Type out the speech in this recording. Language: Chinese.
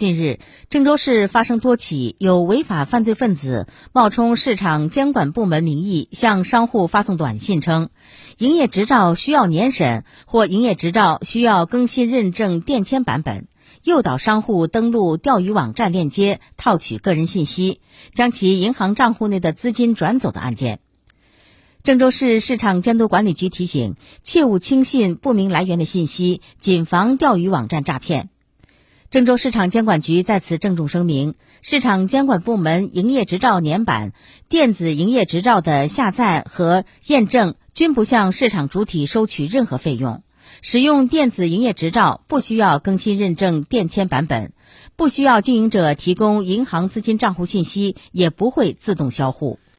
近日，郑州市发生多起有违法犯罪分子冒充市场监管部门名义向商户发送短信，称营业执照需要年审或营业执照需要更新认证电签版本，诱导商户登录钓鱼网站链接套取个人信息，将其银行账户内的资金转走的案件。郑州市市场监督管理局提醒，切勿轻信不明来源的信息，谨防钓鱼网站诈骗。郑州市场监管局在此郑重声明：市场监管部门营业执照年版、电子营业执照的下载和验证均不向市场主体收取任何费用。使用电子营业执照不需要更新认证电签版本，不需要经营者提供银行资金账户信息，也不会自动销户。